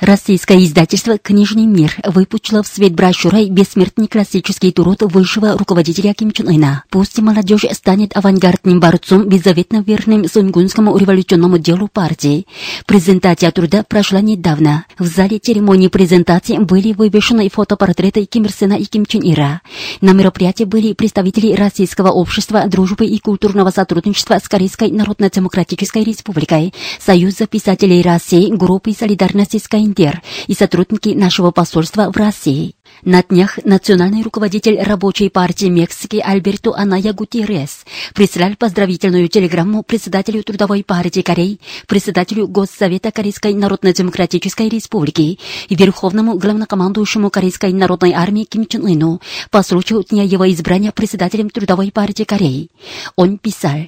Российское издательство «Книжный мир» выпустило в свет брошюрой «Бессмертный классический труд высшего руководителя Ким Чен Ына». Пусть молодежь станет авангардным борцом, беззаветно верным Сунгунскому революционному делу партии. Презентация труда прошла недавно. В зале церемонии презентации были вывешены фотопортреты Ким Ир Сена и Ким Чен Ира. На мероприятии были представители Российского общества дружбы и культурного сотрудничества с Корейской Народно-Демократической Республикой, Союза писателей России, группы солидарности с Каиндер и сотрудники нашего посольства в России. На днях национальный руководитель рабочей партии Мексики Альберто Аная Гутierrez прислал поздравительную телеграмму председателю Трудовой партии Кореи, председателю Госсовета Корейской Народно-Демократической Республики и верховному главнокомандующему Корейской народной армии Ким Чен Ыну по случаю дня его избрания председателем Трудовой партии Кореи. Он писал,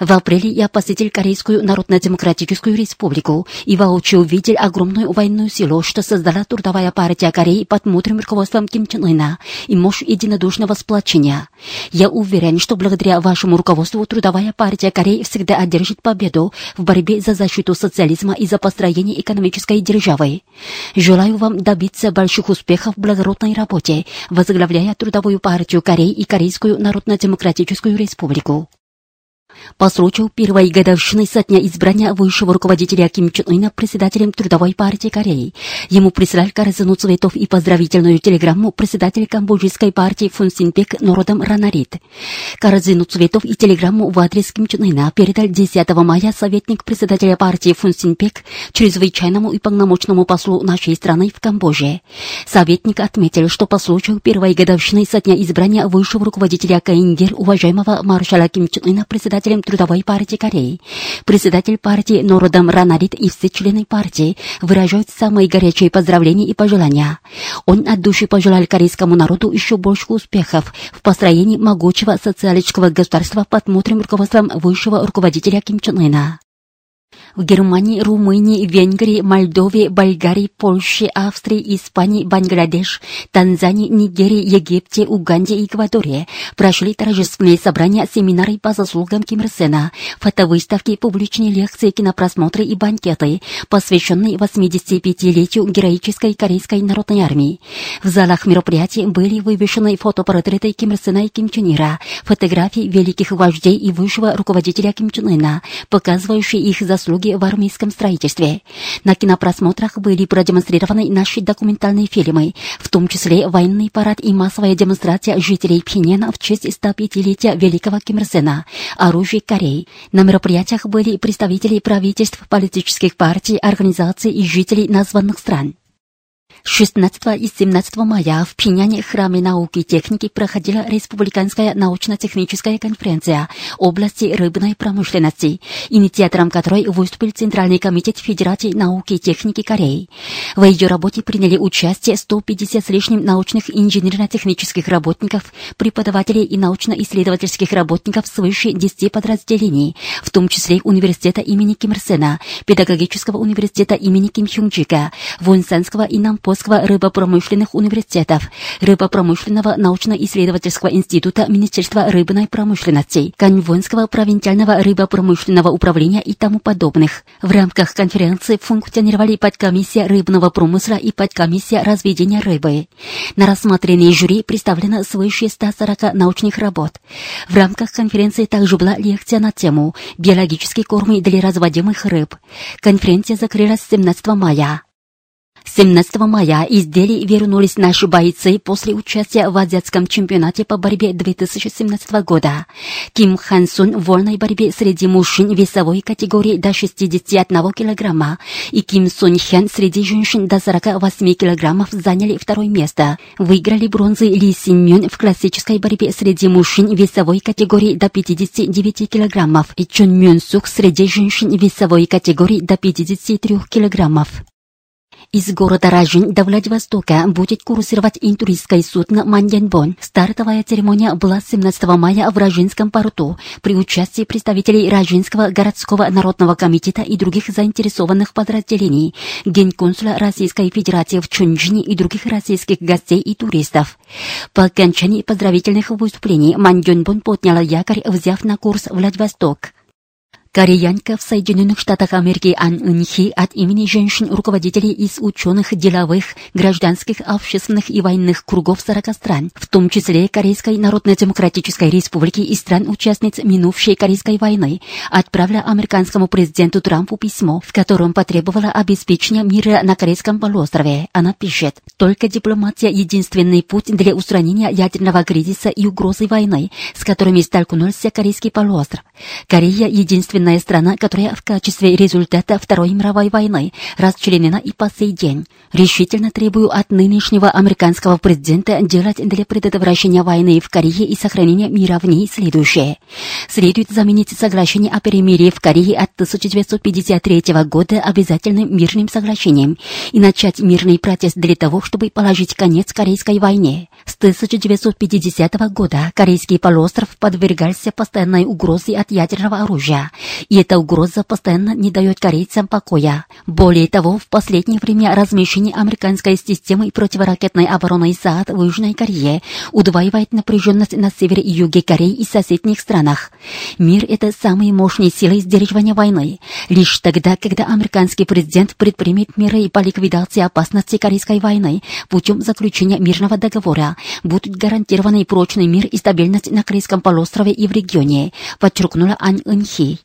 «В апреле я посетил Корейскую Народно-Демократическую Республику и воочию увидел огромную военную силу, что создала Трудовая партия Кореи под мудрым руководством Ким Чен Ына и мощь единодушного сплочения. Я уверен, что благодаря вашему руководству Трудовая партия Кореи всегда одержит победу в борьбе за защиту социализма и за построение экономической державы. Желаю вам добиться больших успехов в благородной работе, возглавляя Трудовую партию Кореи и Корейскую Народно-Демократическую Республику. По случаю первой годовщины со дня избрания высшего руководителя Ким Чен Ына председателем Трудовой партии Кореи, ему прислали корзину цветов и поздравительную телеграмму председатель Камбоджийской партии Фун Синпек народом Ранарит. Корзину цветов и телеграмму в адрес Ким Чен Ына передал 10 мая советник председателя партии Фун Синпек чрезвычайному и полномочному послу нашей страны в Камбодже. Советник отметил, что по случаю первой годовщины со дня избрания высшего руководителя КНДР уважаемого маршала Ким Чен Ына председателем Трудовой партии Кореи, председатель партии Нородам Ранарит и все члены партии выражают самые горячие поздравления и пожелания. Он от души пожелал корейскому народу еще больше успехов в построении могучего социалистического государства под мудрым руководством высшего руководителя Ким Чен Ына. В Германии, Румынии, Венгрии, Молдове, Болгарии, Польше, Австрии, Испании, Бангладеш, Танзании, Нигерии, Египте, Уганде и Эквадоре прошли торжественные собрания, семинары по заслугам Ким Ир Сена, фотовыставки, публичные лекции, кинопросмотры и банкеты, посвященные 85-летию героической Корейской народной армии. В залах мероприятий были вывешены фотопортреты Ким Ир Сена и Ким Чен Ира, фотографии великих вождей и высшего руководителя Ким Чен Ына, показывающие их заслуги в армейском строительстве. На кинопросмотрах были продемонстрированы наши документальные фильмы, в том числе военный парад и массовая демонстрация жителей Пхеньяна в честь 105-летия Великого Ким Ир Сена, оружие Кореи. На мероприятиях были представители правительств, политических партий, организаций и жителей названных стран. 16 и 17 мая в Пиняне Храме науки и техники проходила Республиканская научно-техническая конференция области рыбной промышленности, инициатором которой выступил Центральный комитет Федерации науки и техники Кореи. В ее работе приняли участие 150 с лишним научных инженерно-технических работников, преподавателей и научно-исследовательских работников свыше 10 подразделений, в том числе Университета имени Ким Ир Сена, Педагогического университета имени Ким Хюнг Чика, Вонсанского и Нампосского рыбопромышленных университетов, Рыбопромышленного научно-исследовательского института Министерства рыбной промышленности, Каньвонского провинциального рыбопромышленного управления и тому подобных. В рамках конференции функционировали подкомиссия рыбного промысла и подкомиссия разведения рыбы. На рассмотрении жюри представлено свыше 140 научных работ. В рамках конференции также была лекция на тему «Биологические кормы для разводимых рыб». Конференция закрылась 17 мая. 17 мая из Дели вернулись наши бойцы после участия в азиатском чемпионате по борьбе 2017 года. Ким Хан Сун в вольной борьбе среди мужчин весовой категории до 61 килограмма и Ким Сун Хян среди женщин до 48 килограммов заняли второе место. Выиграли бронзы Ли Син Мюн в классической борьбе среди мужчин весовой категории до 59 килограммов и Чун Мюн Сук среди женщин весовой категории до 53 килограммов. Из города Ражин до Владивостока будет курсировать интуристское судно «Маньянбон». Стартовая церемония была 17 мая в Ражинском порту при участии представителей Ражинского городского народного комитета и других заинтересованных подразделений, генконсула Российской Федерации в Чунджине и других российских гостей и туристов. По окончании поздравительных выступлений Маньянбон подняла якорь, взяв на курс Владивосток. Кореянка в Соединенных Штатах Америки Ан Инхи от имени женщин-руководителей из ученых, деловых, гражданских, общественных и военных кругов 40 стран, в том числе Корейской Народно-Демократической Республики и стран-участниц минувшей Корейской войны, отправила американскому президенту Трампу письмо, в котором потребовала обеспечения мира на Корейском полуострове. Она пишет, «Только дипломатия – единственный путь для устранения ядерного кризиса и угрозы войны, с которыми столкнулся Корейский полуостров. Корея – единственная единственная страна, которая в качестве результата Второй мировой войны расчленена и по сей день. Решительно требую от нынешнего американского президента делать для предотвращения войны в Корее и сохранения мира в ней следующее. Следует заменить соглашение о перемирии в Корее от 1953 года обязательным мирным соглашением и начать мирный протест для того, чтобы положить конец Корейской войне. С 1950 года Корейский полуостров подвергался постоянной угрозе от ядерного оружия и эта угроза постоянно не дает корейцам покоя. Более того, в последнее время размещение американской системы противоракетной обороны САД в Южной Корее удваивает напряженность на севере и юге Кореи и соседних странах. Мир — это самые мощные силы сдерживания войны. Лишь тогда, когда американский президент предпримет меры по ликвидации опасности Корейской войны путем заключения мирного договора, будут гарантированы прочный мир и стабильность на Корейском полуострове и в регионе, подчеркнула Ань Инхи.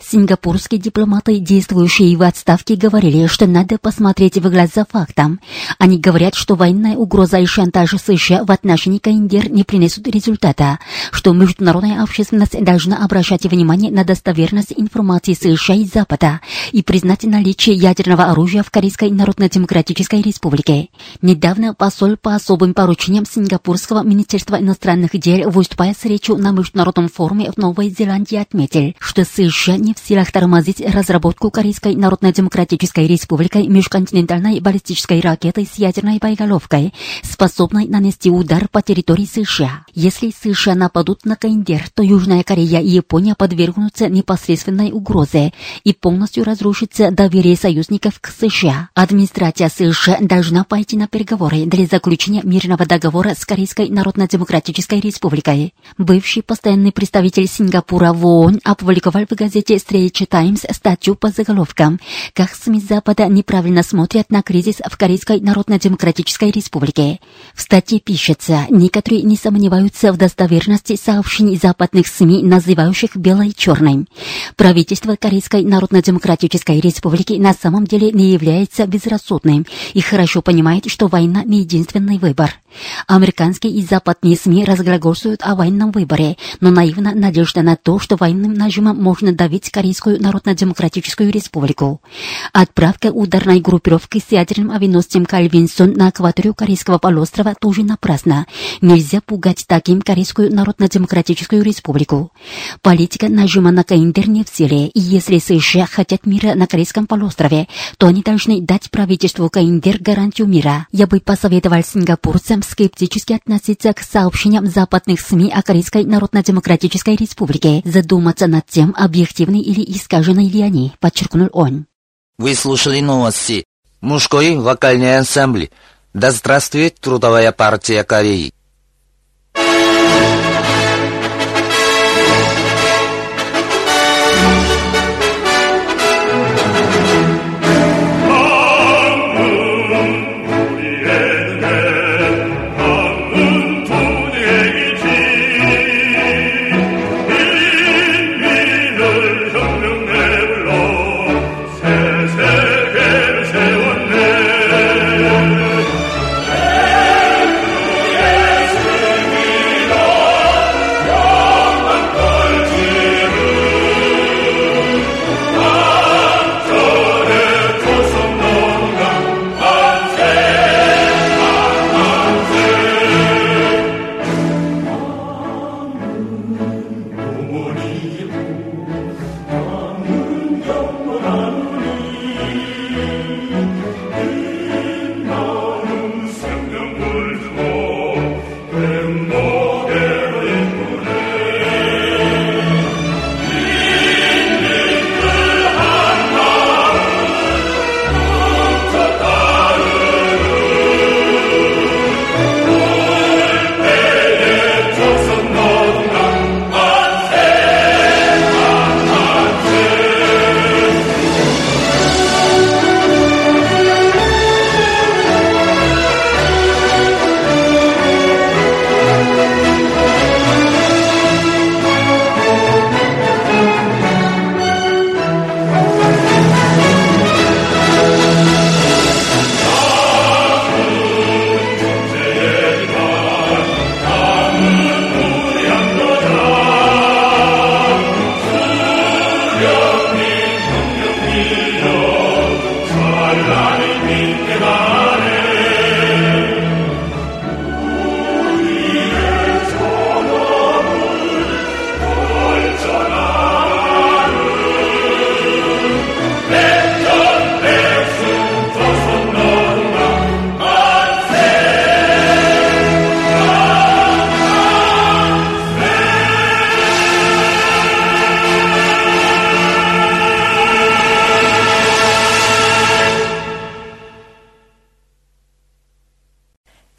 Сингапурские дипломаты, действующие в отставке, говорили, что надо посмотреть в глаза фактам. Они говорят, что военная угроза и шантаж США в отношении КНДР не принесут результата, что международная общественность должна обращать внимание на достоверность информации США и Запада и признать наличие ядерного оружия в Корейской Народно-Демократической Республике. Недавно посол по особым поручениям Сингапурского Министерства иностранных дел, выступая с речью на международном форуме в Новой Зеландии, отметил, что США не в силах тормозить разработку Корейской Народно-Демократической Республикой межконтинентальной баллистической ракеты с ядерной боеголовкой, способной нанести удар по территории США. Если США нападут на Каиндер, то Южная Корея и Япония подвергнутся непосредственной угрозе и полностью разрушится доверие союзников к США. Администрация США должна пойти на переговоры для заключения мирного договора с Корейской Народно-Демократической Республикой. Бывший постоянный представитель Сингапура в ООН опубликовал в газете Straits Times статью по заголовкам «Как СМИ Запада неправильно смотрят на кризис в Корейской Народно-Демократической Республике». В статье пишется, некоторые не сомневаются в достоверности сообщений западных СМИ, называющих белой черной. Правительство Корейской Народно-Демократической Республики на самом деле не является безрассудным и хорошо понимает, что война не единственный выбор. Американские и западные СМИ разглагольствуют о военном выборе, но наивна надежда на то, что военным нажимом можно давить Корейскую Народно-Демократическую Республику. Отправка ударной группировки с ядерным авианосцем Кальвинсон на акваторию Корейского полуострова тоже напрасно. Нельзя пугать таким Корейскую Народно-Демократическую Республику. Политика нажима на Каиндер не в силе, и если США хотят мира на Корейском полуострове, то они должны дать правительству Каиндер гарантию мира. Я бы посоветовал сингапурцам скептически относиться к сообщениям западных СМИ о Корейской Народно-Демократической Республике, задуматься над тем, объективны или искажены ли они, подчеркнул он. Вы слушали новости. Мужской вокальный ансамбль. Да здравствует Трудовая партия Кореи.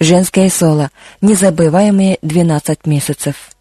Женское соло. Незабываемые 12 месяцев.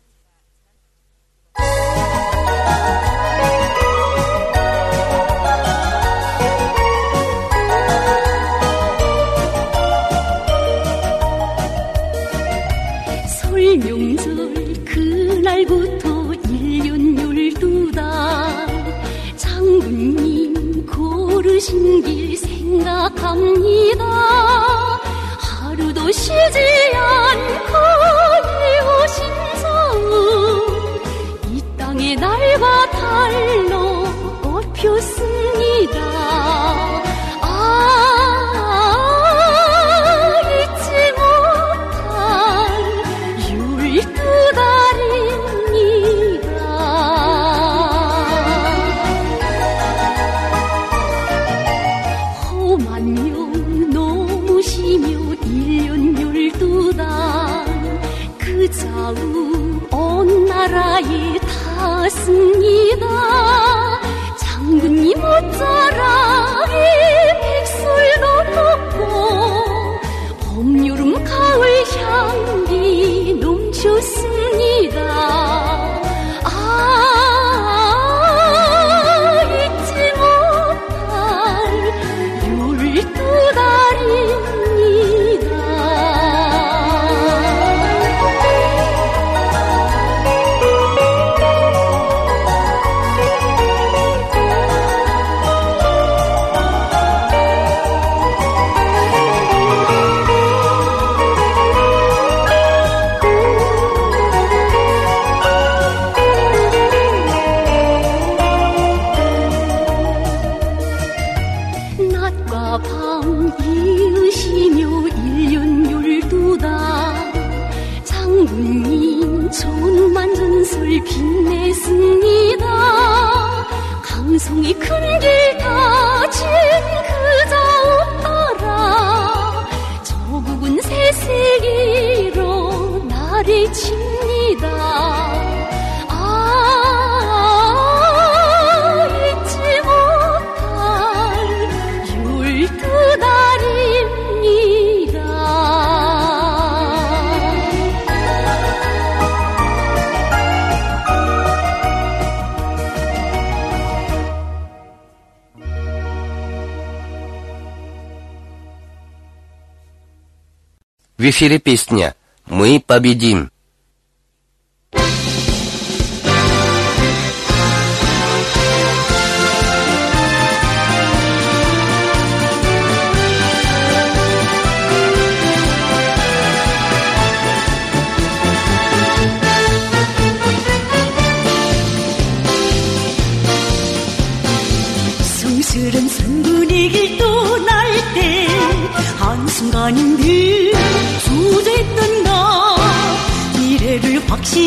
В эфире песня «Мы победим».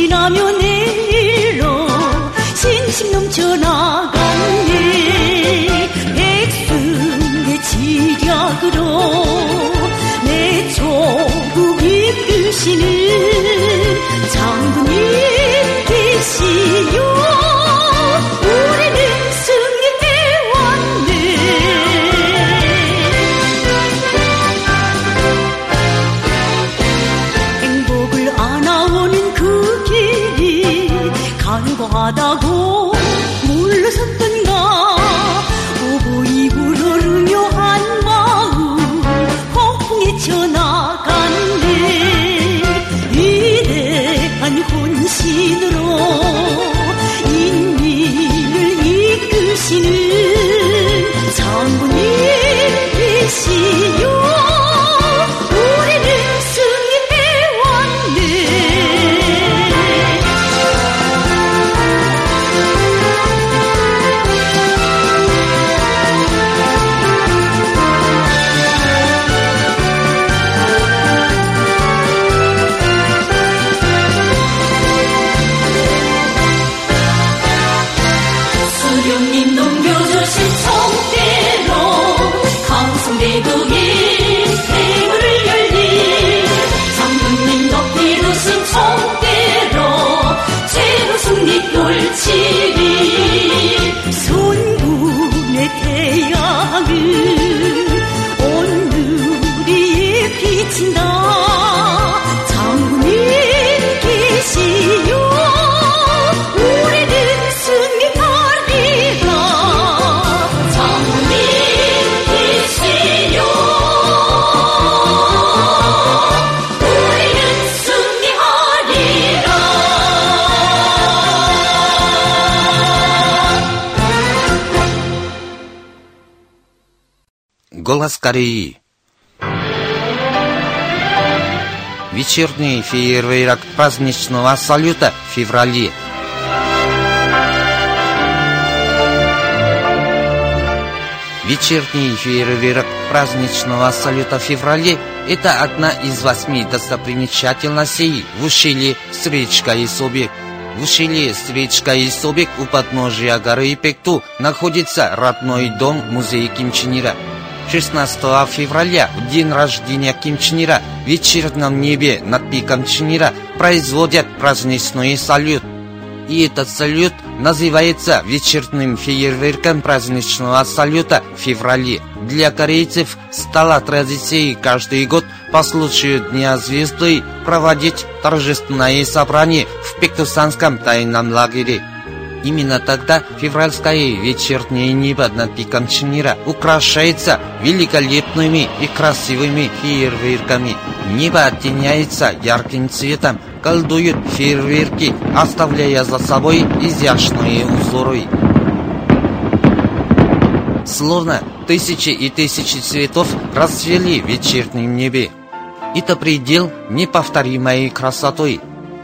지나면 일로 신심 넘쳐나갔네 백성의 지략으로 내 조국 이끄시는 장군님 계시. 미친다. 장군님 계시요 우리는 승리 달리라. 장군님 계시요 우리는 승리하리라. Голос Кореи. Вечерний фейерверк праздничного салюта в феврале. Вечерний фейерверк праздничного салюта в феврале – это одна из восьми достопримечательностей в ущелье с речкой Собек. В ущелье с речкой Собек у подножия горы Пекту находится родной дом музея Ким Чен Ира. 16 февраля, в день рождения Ким Чен Ира, в вечернем небе над пиком Чен Ира производят праздничный салют. И этот салют называется вечерним фейерверком праздничного салюта в феврале. Для корейцев стала традицией каждый год по случаю Дня Звезды проводить торжественное собрание в Пектусанском тайном лагере. Именно тогда февральское вечернее небо над пиком Чен Ира украшается великолепными и красивыми фейерверками. Небо оттеняется ярким цветом, колдуют фейерверки, оставляя за собой изящные узоры. Словно тысячи и тысячи цветов расцвели в вечернем небе. Это предел неповторимой красотой.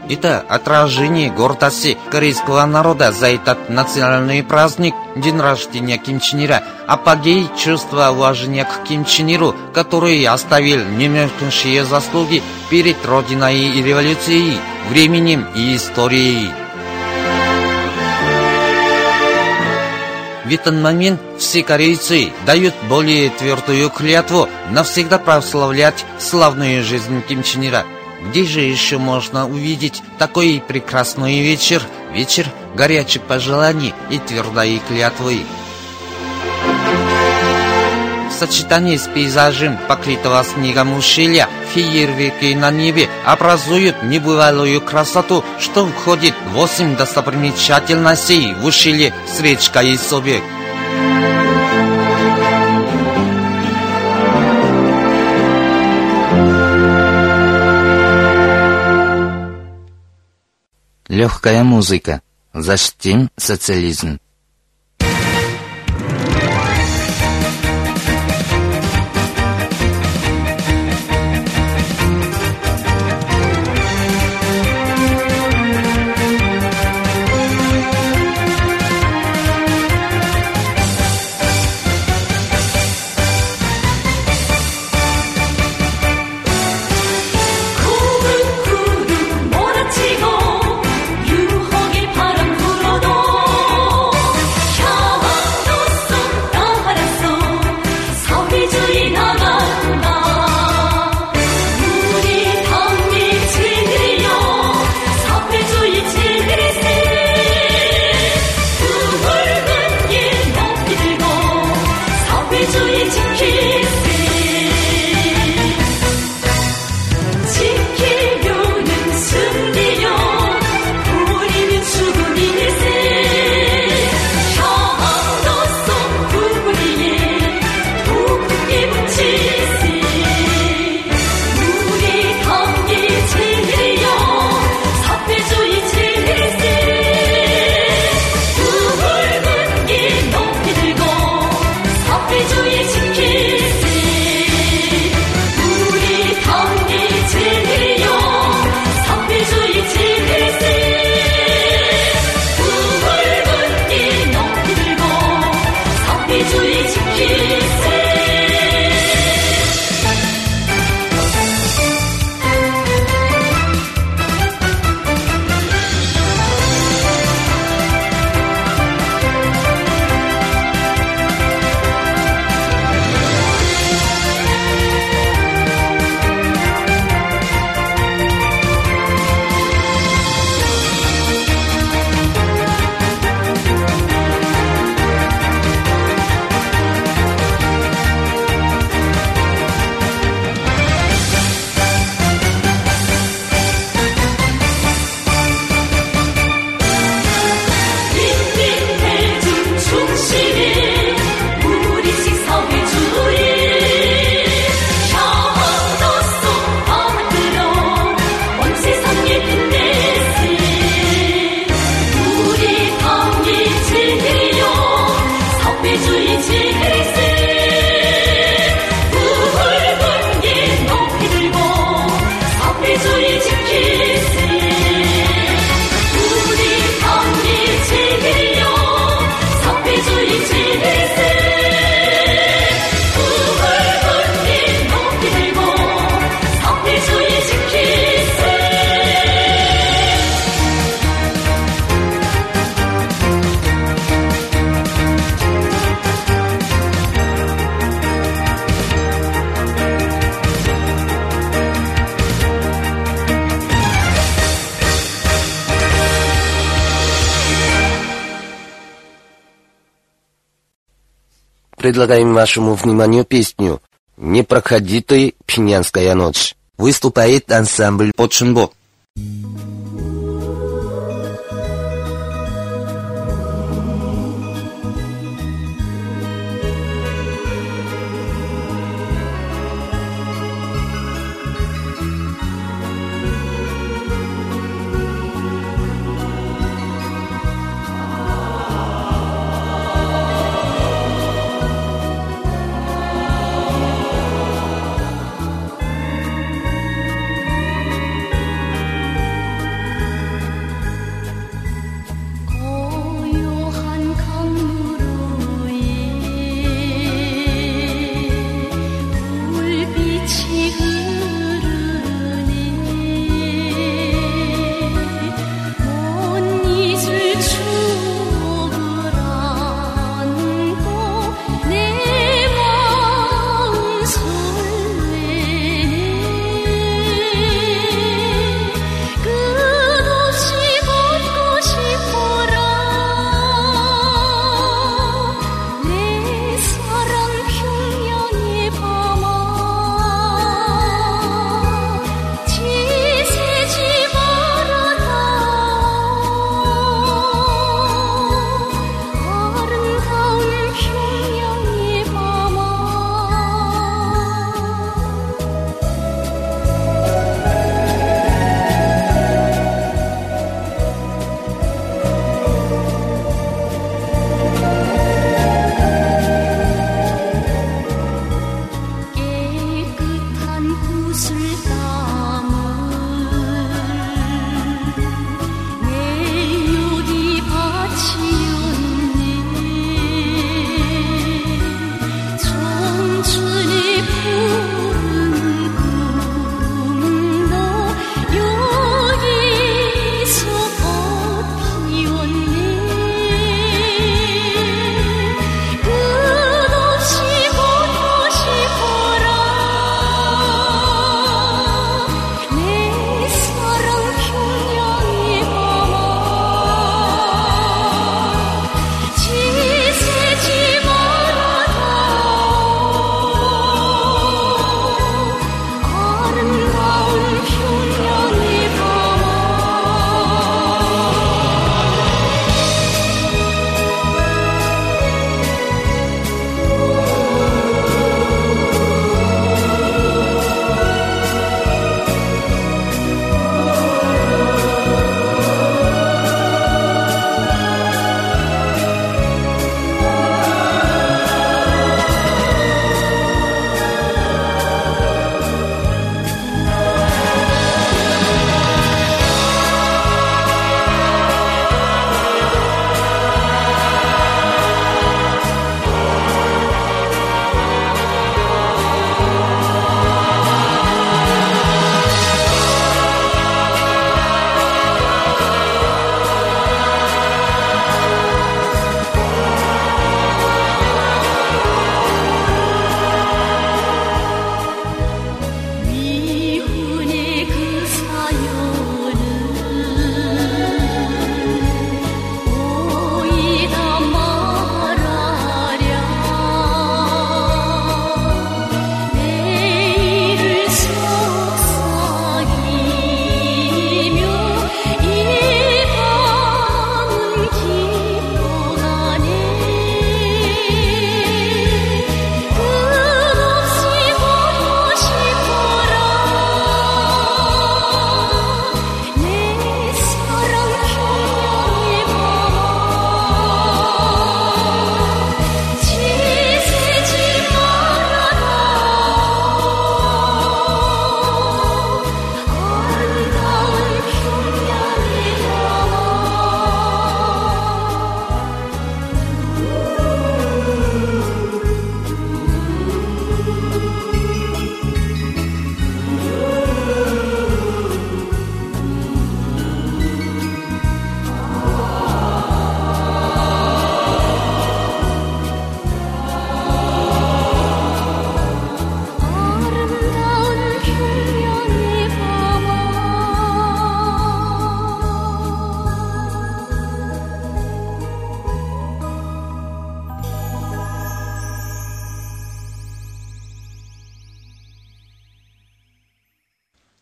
Это отражение гордости корейского народа за этот национальный праздник, день рождения Ким Чен Ира, апогей чувства уважения к Ким Чен Иру, который оставил немеркнущие заслуги перед Родиной и революцией, временем и историей. В этот момент все корейцы дают более твердую клятву навсегда прославлять славную жизнь Ким Чен Ира. Где же еще можно увидеть такой прекрасный вечер, вечер горячих пожеланий и твердой клятвы? В сочетании с пейзажем, покрытого снегом ущелья, фейерверки на небе образуют небывалую красоту, что входит в восемь достопримечательностей в ущелье с речкой Собек. Легкая музыка. Защитим социализм. Предлагаем вашему вниманию песню «Не проходи ты, ночь». Выступает ансамбль Починбо.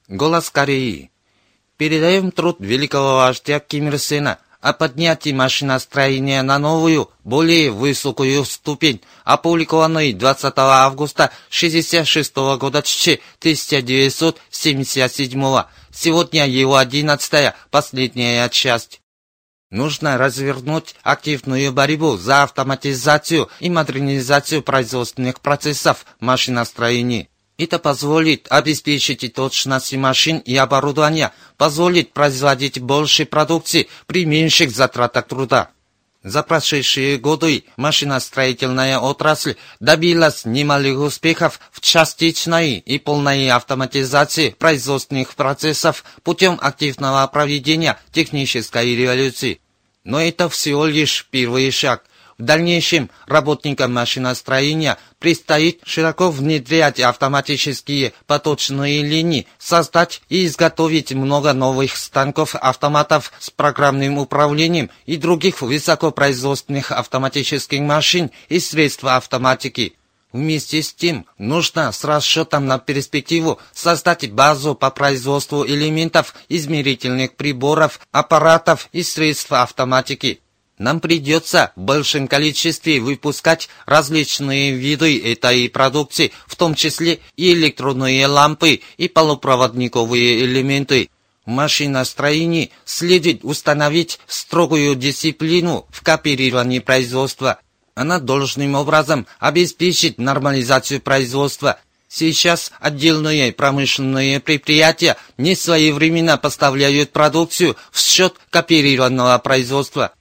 Голос Кореи. Передаем труд великого вождя Ким Ир Сена о поднятии машиностроения на новую, более высокую ступень, опубликованный 20 августа 1966 года 1977 Сегодня его одиннадцатая, последняя часть. Нужно развернуть активную борьбу за автоматизацию и модернизацию производственных процессов машиностроения. Это позволит обеспечить точность машин и оборудования, позволит производить больше продукции при меньших затратах труда. За прошедшие годы машиностроительная отрасль добилась немалых успехов в частичной и полной автоматизации производственных процессов путем активного проведения технической революции. Но это всего лишь первый шаг. В дальнейшем работникам машиностроения предстоит широко внедрять автоматические поточные линии, создать и изготовить много новых станков-автоматов с программным управлением и других высокопроизводственных автоматических машин и средств автоматики. Вместе с тем, нужно с расчетом на перспективу создать базу по производству элементов измерительных приборов, аппаратов и средств автоматики. Нам придется в большем количестве выпускать различные виды этой продукции, в том числе и электронные лампы и полупроводниковые элементы. В машиностроении следует установить строгую дисциплину в кооперировании производства. Она должным образом обеспечит нормализацию производства. Сейчас отдельные промышленные предприятия не своевременно поставляют продукцию в счет кооперированного производства.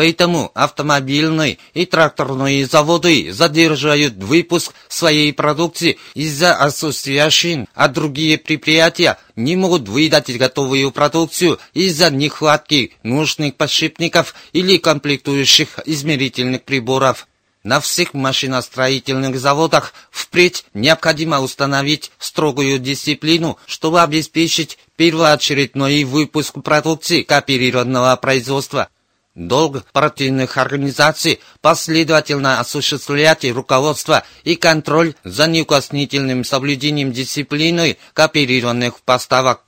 Поэтому автомобильные и тракторные заводы задерживают выпуск своей продукции из-за отсутствия шин, а другие предприятия не могут выдать готовую продукцию из-за нехватки нужных подшипников или комплектующих измерительных приборов. На всех машиностроительных заводах впредь необходимо установить строгую дисциплину, чтобы обеспечить первоочередной выпуск продукции кооперированного производства – Долг партийных организаций последовательно осуществлять руководство и контроль за неукоснительным соблюдением дисциплины кооперированных поставок.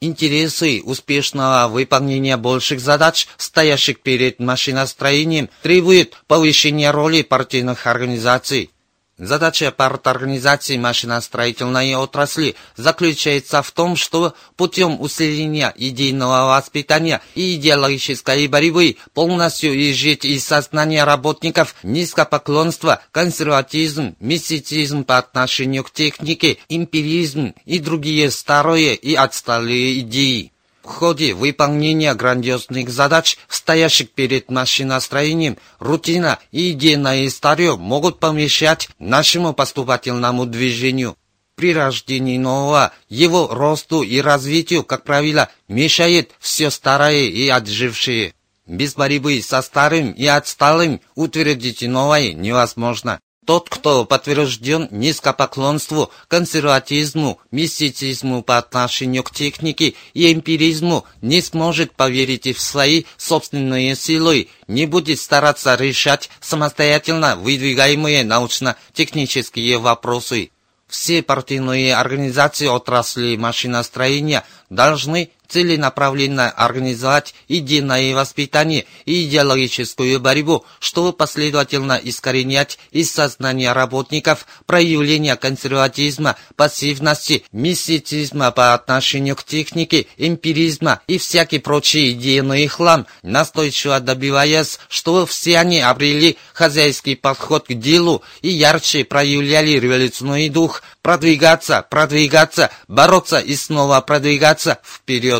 Интересы успешного выполнения больших задач, стоящих перед машиностроением, требуют повышения роли партийных организаций. Задача парторганизации машиностроительной отрасли заключается в том, что путем усиления идейного воспитания и идеологической борьбы полностью изжить из сознания работников низкопоклонство, консерватизм, мистицизм по отношению к технике, эмпиризм и другие старые и отсталые идеи. В ходе выполнения грандиозных задач, стоящих перед машиностроением, рутина и идейное старье могут помешать нашему поступательному движению. При рождении нового, его росту и развитию, как правило, мешает все старое и отжившее. Без борьбы со старым и отсталым утвердить новое невозможно. Тот, кто подтвержден низкопоклонству, консерватизму, мистицизму по отношению к технике и эмпиризму, не сможет поверить в свои собственные силы, не будет стараться решать самостоятельно выдвигаемые научно-технические вопросы. Все партийные организации отрасли машиностроения должны целенаправленно организовать идейное воспитание и идеологическую борьбу, чтобы последовательно искоренять из сознания работников проявление консерватизма, пассивности, мистицизма по отношению к технике, эмпиризма и всякий прочий идейный хлам, настойчиво добиваясь, чтобы все они обрели хозяйский подход к делу и ярче проявляли революционный дух, продвигаться, продвигаться, бороться и снова продвигаться вперед.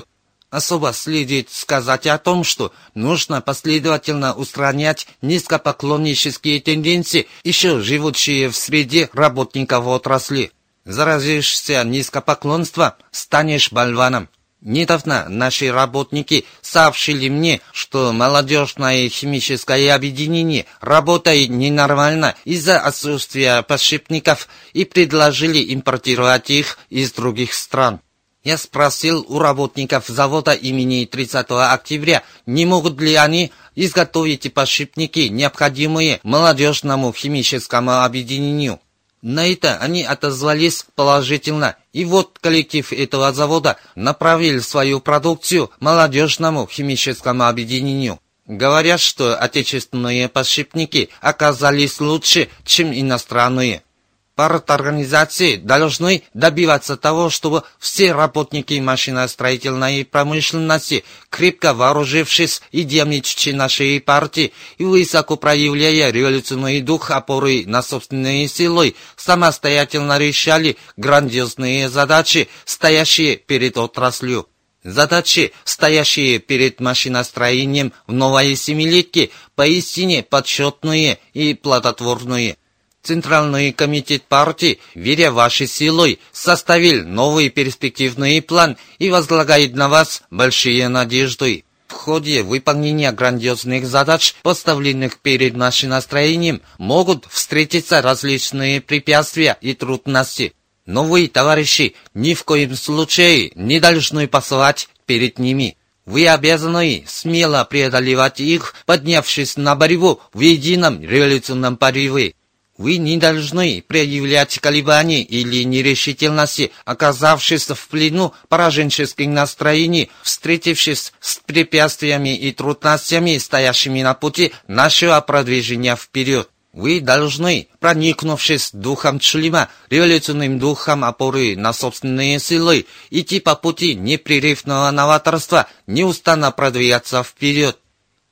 Особо следует сказать о том, что нужно последовательно устранять низкопоклоннические тенденции, еще живущие в среде работников отрасли. Заразишься низкопоклонством, станешь болваном. Недавно наши работники сообщили мне, что молодежное химическое объединение работает ненормально из-за отсутствия подшипников и предложили импортировать их из других стран. Я спросил у работников завода имени 30 октября, не могут ли они изготовить подшипники, необходимые молодежному химическому объединению. На это они отозвались положительно, и вот коллектив этого завода направил свою продукцию молодежному химическому объединению. Говорят, что отечественные подшипники оказались лучше, чем иностранные парторганизации должны добиваться того, чтобы все работники машиностроительной промышленности, крепко вооружившись идеями нашей партии и высоко проявляя революционный дух опоры на собственные силы, самостоятельно решали грандиозные задачи, стоящие перед отраслью. Задачи, стоящие перед машиностроением в новой семилетке, поистине подсчетные и плодотворные – Центральный комитет партии, веря вашей силой, составил новый перспективный план и возлагает на вас большие надежды. В ходе выполнения грандиозных задач, поставленных перед машиностроением, могут встретиться различные препятствия и трудности. Но вы, товарищи, ни в коем случае не должны посылать перед ними. Вы обязаны смело преодолевать их, поднявшись на борьбу в едином революционном порыве. Вы не должны проявлять колебания или нерешительности, оказавшись в плену пораженческих настроений, встретившись с препятствиями и трудностями, стоящими на пути нашего продвижения вперед. Вы должны, проникнувшись духом члема, революционным духом опоры на собственные силы, идти по пути непрерывного новаторства, неустанно продвигаться вперед.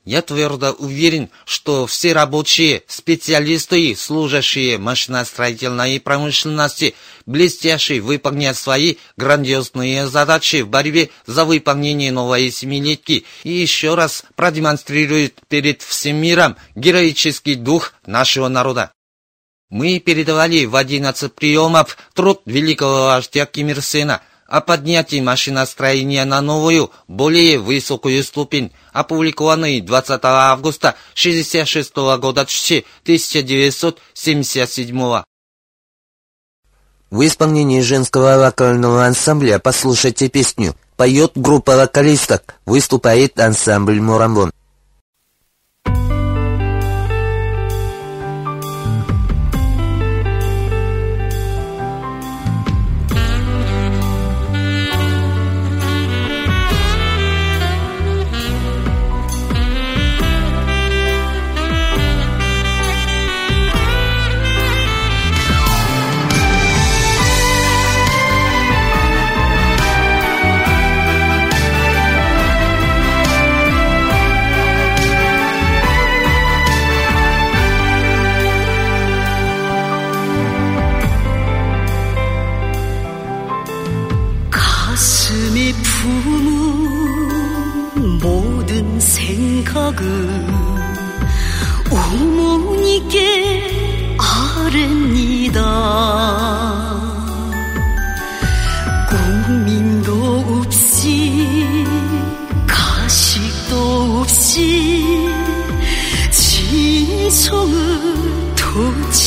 Я твердо уверен, что все рабочие, специалисты, служащие машиностроительной промышленности, блестящие выполняют свои грандиозные задачи в борьбе за выполнение новой семилетки и еще раз продемонстрируют перед всем миром героический дух нашего народа. Мы передавали в 11 приемов труд великого вождя Ким Ир Сена – о поднятии машиностроения на новую, более высокую ступень, опубликованный 20 августа 1966 года 1977 В исполнении женского вокального ансамбля послушайте песню. Поет группа вокалисток, выступает ансамбль «Мурамбон».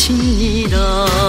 你的。